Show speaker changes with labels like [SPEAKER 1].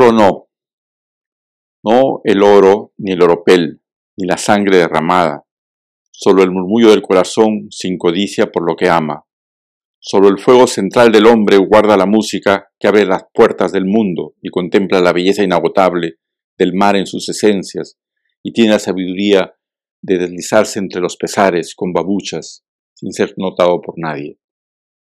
[SPEAKER 1] oro no, no el oro ni el oropel, ni la sangre derramada, solo el murmullo del corazón sin codicia por lo que ama. Solo el fuego central del hombre guarda la música que abre las puertas del mundo y contempla la belleza inagotable del mar en sus esencias y tiene la sabiduría de deslizarse entre los pesares con babuchas sin ser notado por nadie.